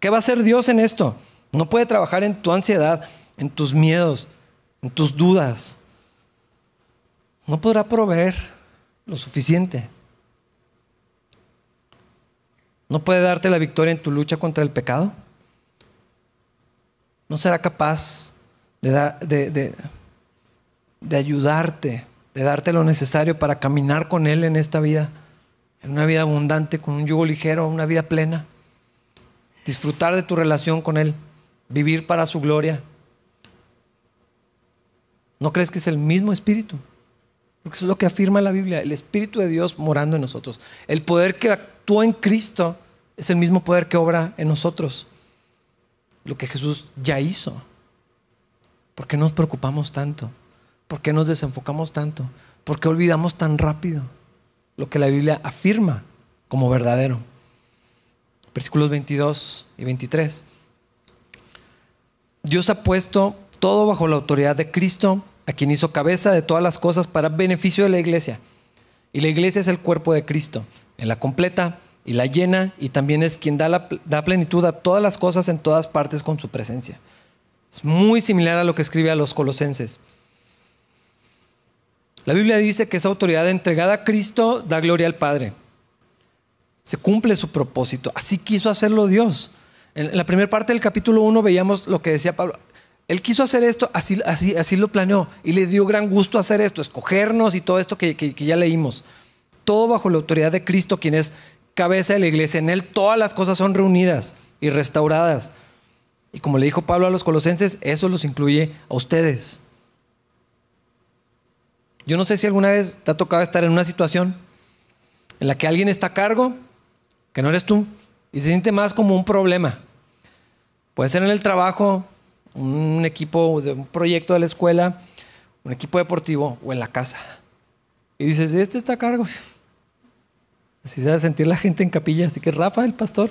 ¿Qué va a hacer Dios en esto? No puede trabajar en tu ansiedad, en tus miedos, en tus dudas. No podrá proveer lo suficiente. No puede darte la victoria en tu lucha contra el pecado. No será capaz de, de, ayudarte, de darte lo necesario para caminar con Él en esta vida, en una vida abundante, con un yugo ligero, una vida plena. Disfrutar de tu relación con Él vivir para su gloria. ¿No crees que es el mismo espíritu? Porque eso es lo que afirma la Biblia, el Espíritu de Dios morando en nosotros. El poder que actúa en Cristo es el mismo poder que obra en nosotros. Lo que Jesús ya hizo. ¿Por qué nos preocupamos tanto? ¿Por qué nos desenfocamos tanto? ¿Por qué olvidamos tan rápido lo que la Biblia afirma como verdadero? Versículos 22 y 23. Dios ha puesto todo bajo la autoridad de Cristo, a quien hizo cabeza de todas las cosas para beneficio de la iglesia. Y la iglesia es el cuerpo de Cristo, en la completa y la llena, y también es quien da, da plenitud a todas las cosas en todas partes con su presencia. Es muy similar a lo que escribe a los colosenses. La Biblia dice que esa autoridad entregada a Cristo da gloria al Padre. Se cumple su propósito. Así quiso hacerlo Dios. En la primera parte del capítulo 1 veíamos lo que decía Pablo. Él quiso hacer esto, así, así, así lo planeó y le dio gran gusto hacer esto, escogernos y todo esto que, que ya leímos. Todo bajo la autoridad de Cristo, quien es cabeza de la iglesia. En Él todas las cosas son reunidas y restauradas. Y como le dijo Pablo a los colosenses, eso los incluye a ustedes. Yo no sé si alguna vez te ha tocado estar en una situación en la que alguien está a cargo, que no eres tú, y se siente más como un problema. Puede ser en el trabajo, un equipo de un proyecto de la escuela, un equipo deportivo o en la casa. Y dices, este está a cargo. Así se va a sentir la gente en capilla. Así que Rafa, el pastor.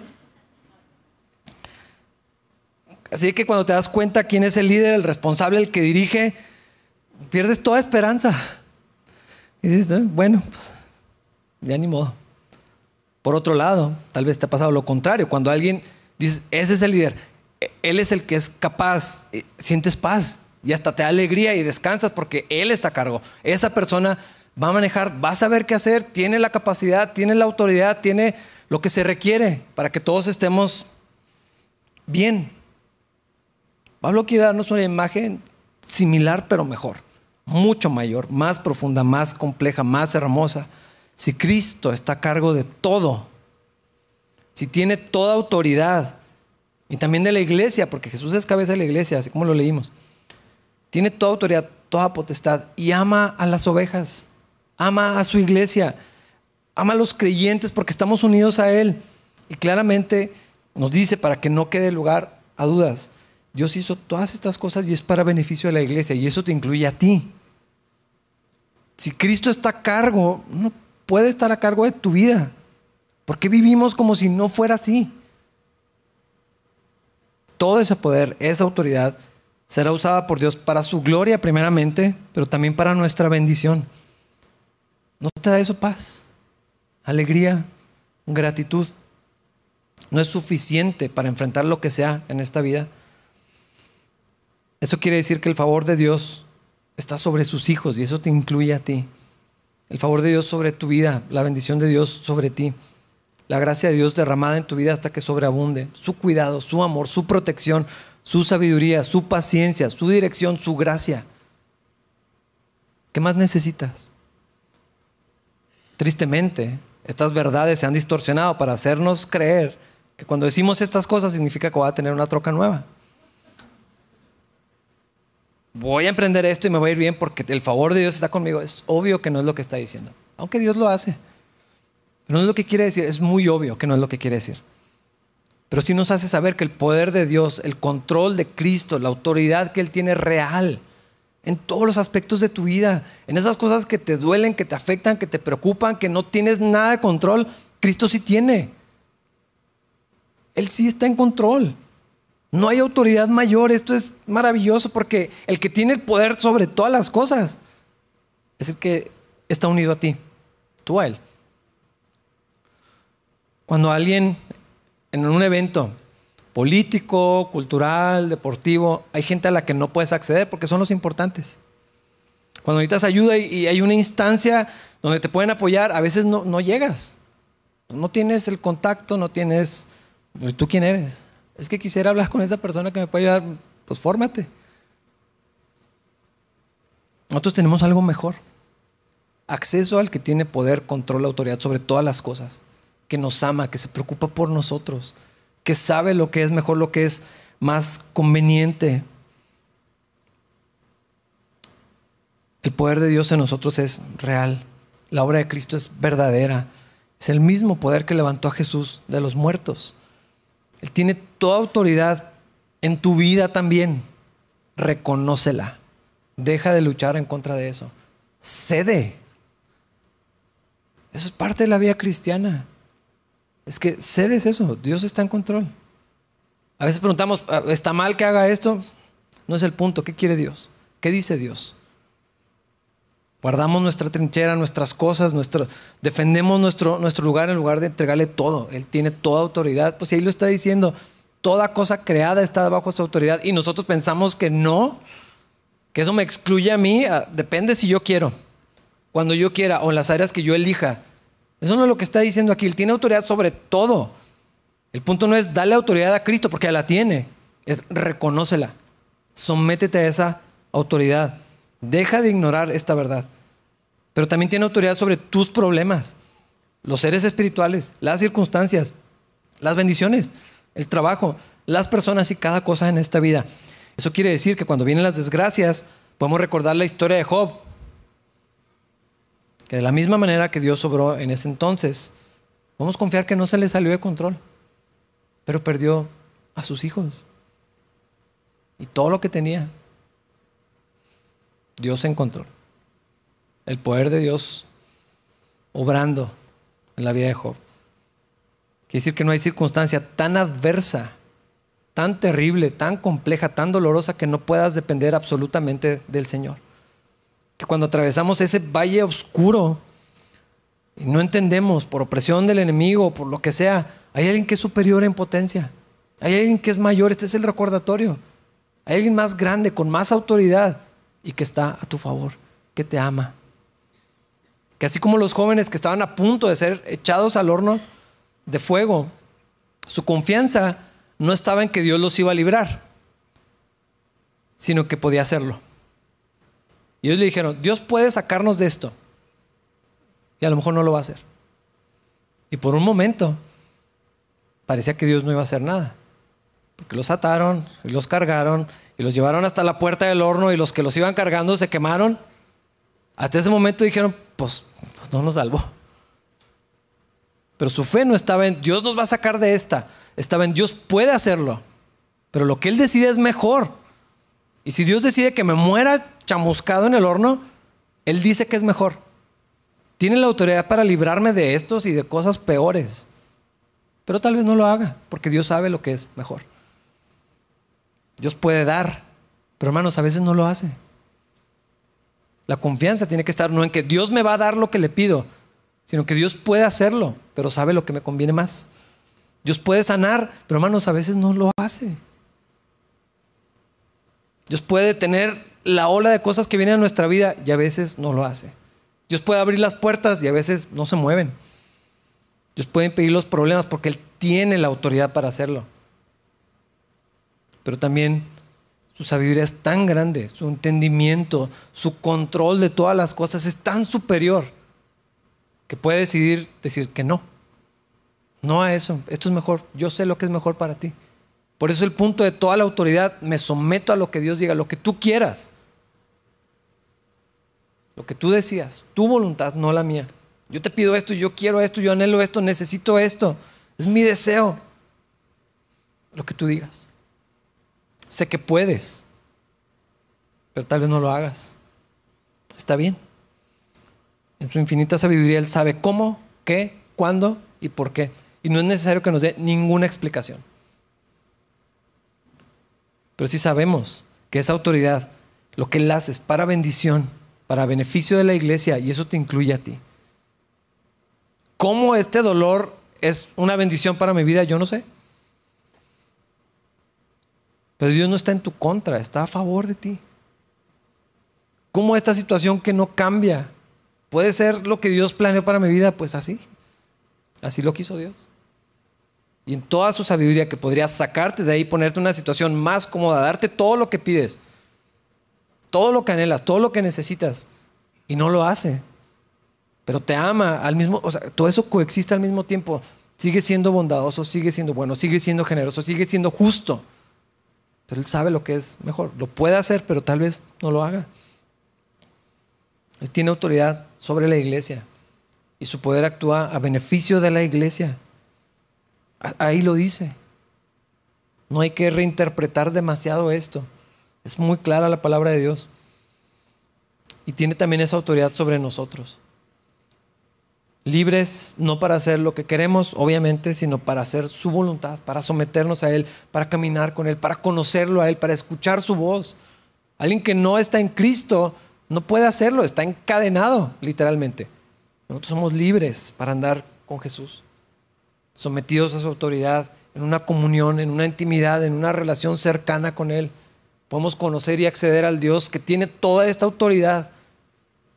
Así que cuando te das cuenta quién es el líder, el responsable, el que dirige, pierdes toda esperanza. Y dices, bueno, pues ya ni modo. Por otro lado, tal vez te ha pasado lo contrario, cuando alguien dice, ese es el líder, él es el que es capaz, eh, sientes paz y hasta te da alegría y descansas porque él está a cargo. Esa persona va a manejar, va a saber qué hacer, tiene la capacidad, tiene la autoridad, tiene lo que se requiere para que todos estemos bien. Pablo quiere darnos una imagen similar pero mejor, mucho mayor, más profunda, más compleja, más hermosa si Cristo está a cargo de todo, si tiene toda autoridad, y también de la iglesia, porque Jesús es cabeza de la iglesia, así como lo leímos, tiene toda autoridad, toda potestad y ama a las ovejas, ama a su iglesia, ama a los creyentes porque estamos unidos a Él. Y claramente nos dice para que no quede lugar a dudas, Dios hizo todas estas cosas y es para beneficio de la iglesia y eso te incluye a ti. Si Cristo está a cargo, no puede estar a cargo de tu vida. porque vivimos como si no fuera así? Todo ese poder, esa autoridad, será usada por Dios para su gloria primeramente, pero también para nuestra bendición. ¿No te da eso paz, alegría, gratitud? No es suficiente para enfrentar lo que sea en esta vida. Eso quiere decir que el favor de Dios está sobre sus hijos y eso te incluye a ti. El favor de Dios sobre tu vida, la bendición de Dios sobre ti, la gracia de Dios derramada en tu vida hasta que sobreabunde, su cuidado, su amor, su protección, su sabiduría, su paciencia, su dirección, su gracia. ¿Qué más necesitas? Tristemente, estas verdades se han distorsionado para hacernos creer que cuando decimos estas cosas significa que voy a tener una troca nueva. Voy a emprender esto y me voy a ir bien porque el favor de Dios está conmigo. Es obvio que no es lo que está diciendo, aunque Dios lo hace. no es lo que quiere decir, es muy obvio que no es lo que quiere decir. Pero sí nos hace saber que el poder de Dios, el control de Cristo, la autoridad que Él tiene real en todos los aspectos de tu vida, en esas cosas que te duelen, que te afectan, que te preocupan, que no tienes nada de control, Cristo sí tiene. Él sí está en control. No hay autoridad mayor. Esto es maravilloso porque el que tiene el poder sobre todas las cosas es el que está unido a ti, tú a Él. Cuando alguien en un evento político, cultural, deportivo, hay gente a la que no puedes acceder porque son los importantes. Cuando necesitas ayuda y hay una instancia donde te pueden apoyar, a veces no, no llegas. No tienes el contacto, no tienes... ¿Tú quién eres? Es que quisiera hablar con esa persona que me puede ayudar. Pues fórmate. Nosotros tenemos algo mejor. Acceso al que tiene poder, control, autoridad sobre todas las cosas que nos ama, que se preocupa por nosotros, que sabe lo que es mejor, lo que es más conveniente. El poder de Dios en nosotros es real. La obra de Cristo es verdadera. Es el mismo poder que levantó a Jesús de los muertos. Él tiene toda autoridad en tu vida también. Reconócela. Deja de luchar en contra de eso. Cede. Eso es parte de la vida cristiana. Es que cedes eso, Dios está en control. A veces preguntamos, ah, ¿está mal que haga esto? No es el punto, ¿qué quiere Dios? ¿Qué dice Dios? Guardamos nuestra trinchera, nuestras cosas, nuestro, defendemos nuestro, nuestro lugar en lugar de entregarle todo. Él tiene toda autoridad. Pues ahí lo está diciendo, toda cosa creada está bajo su autoridad y nosotros pensamos que no, que eso me excluye a mí, depende si yo quiero, cuando yo quiera o en las áreas que yo elija. Eso no es lo que está diciendo aquí. Él tiene autoridad sobre todo. El punto no es darle autoridad a Cristo porque la tiene, es reconócela. Sométete a esa autoridad. Deja de ignorar esta verdad. Pero también tiene autoridad sobre tus problemas, los seres espirituales, las circunstancias, las bendiciones, el trabajo, las personas y cada cosa en esta vida. Eso quiere decir que cuando vienen las desgracias, podemos recordar la historia de Job que de la misma manera que Dios obró en ese entonces, vamos a confiar que no se le salió de control, pero perdió a sus hijos y todo lo que tenía. Dios en control. El poder de Dios obrando en la vida de Job. Quiere decir que no hay circunstancia tan adversa, tan terrible, tan compleja, tan dolorosa que no puedas depender absolutamente del Señor que cuando atravesamos ese valle oscuro y no entendemos por opresión del enemigo, por lo que sea, hay alguien que es superior en potencia. Hay alguien que es mayor, este es el recordatorio. Hay alguien más grande, con más autoridad y que está a tu favor, que te ama. Que así como los jóvenes que estaban a punto de ser echados al horno de fuego, su confianza no estaba en que Dios los iba a librar, sino que podía hacerlo. Y ellos le dijeron, Dios puede sacarnos de esto. Y a lo mejor no lo va a hacer. Y por un momento parecía que Dios no iba a hacer nada. Porque los ataron, y los cargaron, y los llevaron hasta la puerta del horno y los que los iban cargando se quemaron, hasta ese momento dijeron, pues, pues no nos salvó. Pero su fe no estaba en Dios nos va a sacar de esta, estaba en Dios puede hacerlo, pero lo que Él decide es mejor. Y si Dios decide que me muera chamuscado en el horno, Él dice que es mejor. Tiene la autoridad para librarme de estos y de cosas peores. Pero tal vez no lo haga, porque Dios sabe lo que es mejor. Dios puede dar, pero hermanos, a veces no lo hace. La confianza tiene que estar no en que Dios me va a dar lo que le pido, sino que Dios puede hacerlo, pero sabe lo que me conviene más. Dios puede sanar, pero hermanos, a veces no lo hace. Dios puede tener la ola de cosas que vienen a nuestra vida y a veces no lo hace. Dios puede abrir las puertas y a veces no se mueven. Dios puede impedir los problemas porque Él tiene la autoridad para hacerlo. Pero también su sabiduría es tan grande, su entendimiento, su control de todas las cosas es tan superior que puede decidir decir que no. No a eso, esto es mejor, yo sé lo que es mejor para ti. Por eso el punto de toda la autoridad, me someto a lo que Dios diga, lo que tú quieras. Lo que tú decías, tu voluntad, no la mía. Yo te pido esto, yo quiero esto, yo anhelo esto, necesito esto. Es mi deseo. Lo que tú digas. Sé que puedes, pero tal vez no lo hagas. Está bien. En su infinita sabiduría Él sabe cómo, qué, cuándo y por qué. Y no es necesario que nos dé ninguna explicación. Pero sí sabemos que esa autoridad, lo que Él hace es para bendición, para beneficio de la iglesia, y eso te incluye a ti. ¿Cómo este dolor es una bendición para mi vida? Yo no sé. Pero Dios no está en tu contra, está a favor de ti. ¿Cómo esta situación que no cambia puede ser lo que Dios planeó para mi vida? Pues así. Así lo quiso Dios. Y en toda su sabiduría que podría sacarte de ahí, ponerte una situación más cómoda, darte todo lo que pides, todo lo que anhelas, todo lo que necesitas, y no lo hace. Pero te ama al mismo, o sea, todo eso coexiste al mismo tiempo. Sigue siendo bondadoso, sigue siendo bueno, sigue siendo generoso, sigue siendo justo. Pero Él sabe lo que es mejor. Lo puede hacer, pero tal vez no lo haga. Él tiene autoridad sobre la iglesia y su poder actúa a beneficio de la iglesia. Ahí lo dice. No hay que reinterpretar demasiado esto. Es muy clara la palabra de Dios. Y tiene también esa autoridad sobre nosotros libres no para hacer lo que queremos, obviamente, sino para hacer su voluntad, para someternos a Él, para caminar con Él, para conocerlo a Él, para escuchar su voz. Alguien que no está en Cristo no puede hacerlo, está encadenado, literalmente. Nosotros somos libres para andar con Jesús, sometidos a su autoridad, en una comunión, en una intimidad, en una relación cercana con Él. Podemos conocer y acceder al Dios que tiene toda esta autoridad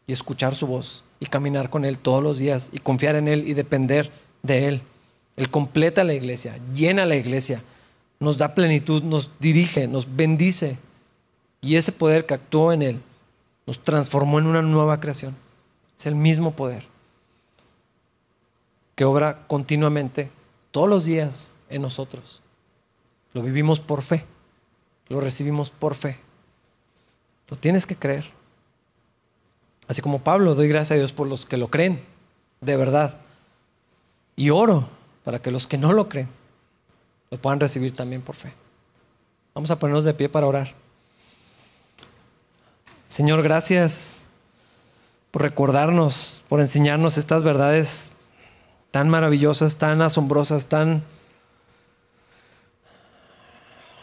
y escuchar su voz y caminar con Él todos los días y confiar en Él y depender de Él. Él completa la iglesia, llena la iglesia, nos da plenitud, nos dirige, nos bendice. Y ese poder que actuó en Él nos transformó en una nueva creación. Es el mismo poder que obra continuamente todos los días en nosotros. Lo vivimos por fe, lo recibimos por fe. Lo tienes que creer. Así como Pablo, doy gracias a Dios por los que lo creen, de verdad. Y oro para que los que no lo creen lo puedan recibir también por fe. Vamos a ponernos de pie para orar. Señor, gracias por recordarnos, por enseñarnos estas verdades tan maravillosas, tan asombrosas, tan...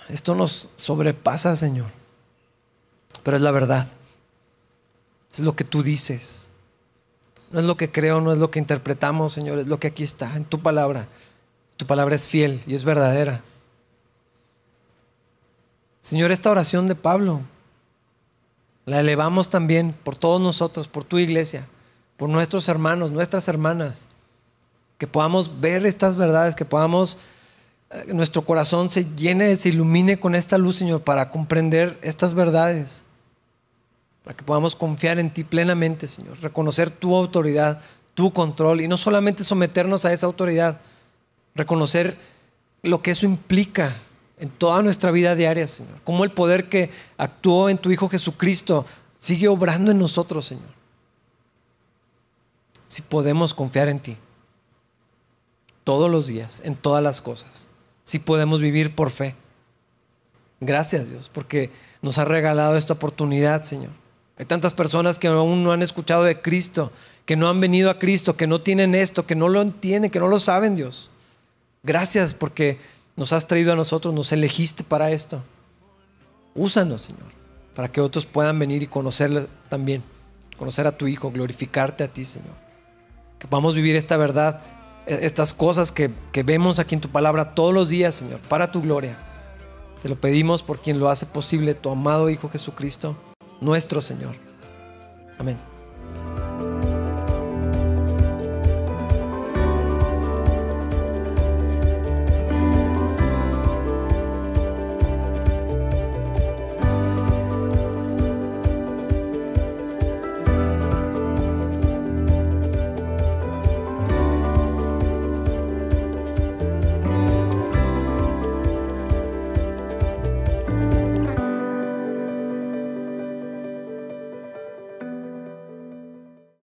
Esto nos sobrepasa, Señor, pero es la verdad. Es lo que tú dices. No es lo que creo, no es lo que interpretamos, Señor, es lo que aquí está, en tu palabra. Tu palabra es fiel y es verdadera. Señor, esta oración de Pablo la elevamos también por todos nosotros, por tu iglesia, por nuestros hermanos, nuestras hermanas, que podamos ver estas verdades, que podamos, eh, nuestro corazón se llene, se ilumine con esta luz, Señor, para comprender estas verdades para que podamos confiar en ti plenamente, Señor, reconocer tu autoridad, tu control y no solamente someternos a esa autoridad, reconocer lo que eso implica en toda nuestra vida diaria, Señor. Cómo el poder que actuó en tu Hijo Jesucristo sigue obrando en nosotros, Señor. Si podemos confiar en ti todos los días, en todas las cosas. Si podemos vivir por fe. Gracias, Dios, porque nos ha regalado esta oportunidad, Señor. Hay tantas personas que aún no han escuchado de Cristo, que no han venido a Cristo, que no tienen esto, que no lo entienden, que no lo saben, Dios. Gracias porque nos has traído a nosotros, nos elegiste para esto. Úsanos, Señor, para que otros puedan venir y conocerle también, conocer a tu Hijo, glorificarte a ti, Señor. Que podamos vivir esta verdad, e-, estas cosas que, que vemos aquí en tu palabra todos los días, Señor, para tu gloria. Te lo pedimos por quien lo hace posible, tu amado Hijo Jesucristo, nuestro Señor. Amén.